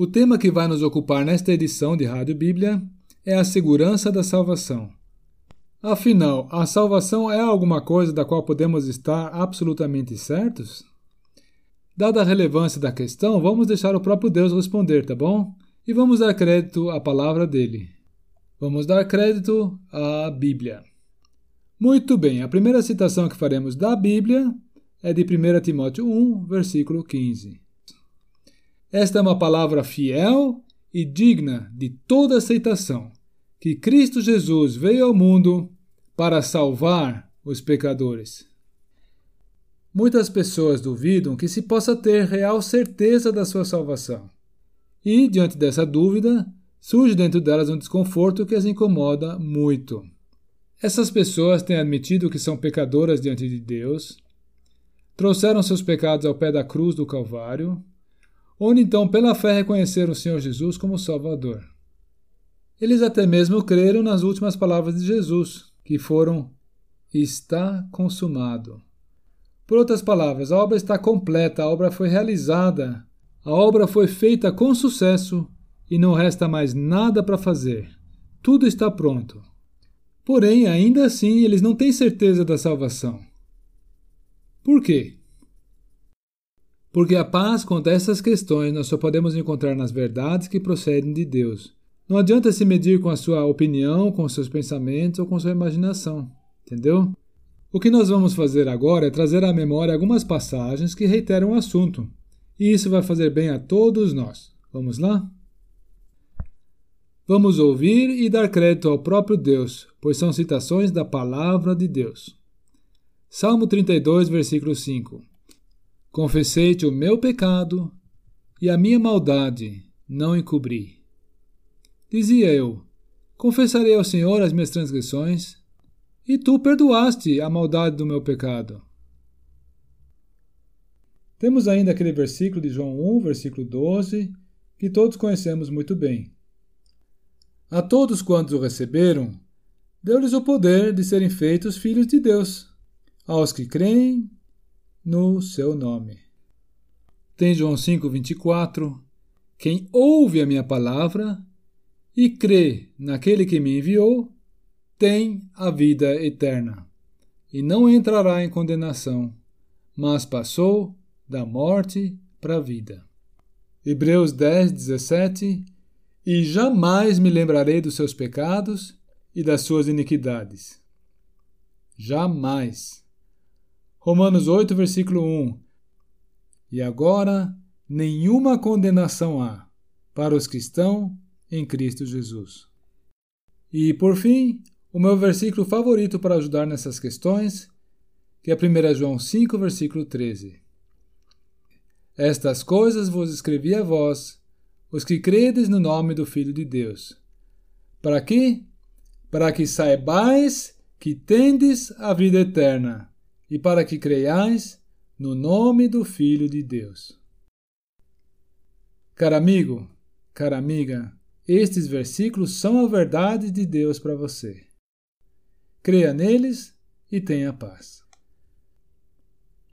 O tema que vai nos ocupar nesta edição de Rádio Bíblia é a segurança da salvação. Afinal, a salvação é alguma coisa da qual podemos estar absolutamente certos? Dada a relevância da questão, vamos deixar o próprio Deus responder, tá bom? E vamos dar crédito à palavra dele. Vamos dar crédito à Bíblia. Muito bem, a primeira citação que faremos da Bíblia é de 1 Timóteo 1, versículo 15. Esta é uma palavra fiel e digna de toda aceitação, que Cristo Jesus veio ao mundo para salvar os pecadores. Muitas pessoas duvidam que se possa ter real certeza da sua salvação. E, diante dessa dúvida, surge dentro delas um desconforto que as incomoda muito. Essas pessoas têm admitido que são pecadoras diante de Deus, trouxeram seus pecados ao pé da cruz do Calvário onde então, pela fé, reconheceram o Senhor Jesus como Salvador. Eles até mesmo creram nas últimas palavras de Jesus, que foram: Está consumado. Por outras palavras, a obra está completa, a obra foi realizada, a obra foi feita com sucesso e não resta mais nada para fazer. Tudo está pronto. Porém, ainda assim, eles não têm certeza da salvação. Por quê? Porque a paz quanto a essas questões nós só podemos encontrar nas verdades que procedem de Deus. Não adianta se medir com a sua opinião, com seus pensamentos ou com sua imaginação. Entendeu? O que nós vamos fazer agora é trazer à memória algumas passagens que reiteram o assunto. E isso vai fazer bem a todos nós. Vamos lá? Vamos ouvir e dar crédito ao próprio Deus, pois são citações da palavra de Deus. Salmo 32, versículo 5. Confessei-te o meu pecado e a minha maldade não encobri. Dizia eu: Confessarei ao Senhor as minhas transgressões, e tu perdoaste a maldade do meu pecado. Temos ainda aquele versículo de João 1, versículo 12, que todos conhecemos muito bem. A todos quantos o receberam, deu-lhes o poder de serem feitos filhos de Deus, aos que creem no seu nome. Tem João 5:24. Quem ouve a minha palavra e crê naquele que me enviou, tem a vida eterna, e não entrará em condenação, mas passou da morte para a vida. Hebreus 10, 17 E jamais me lembrarei dos seus pecados e das suas iniquidades. Jamais. Romanos 8, versículo 1. E agora nenhuma condenação há para os que estão em Cristo Jesus. E, por fim, o meu versículo favorito para ajudar nessas questões, que é 1 João 5, versículo 13. Estas coisas vos escrevi a vós, os que credes no nome do Filho de Deus. Para quê? Para que saibais que tendes a vida eterna e para que creiais no nome do Filho de Deus. Cara amigo, cara amiga, estes versículos são a verdade de Deus para você. Creia neles e tenha paz.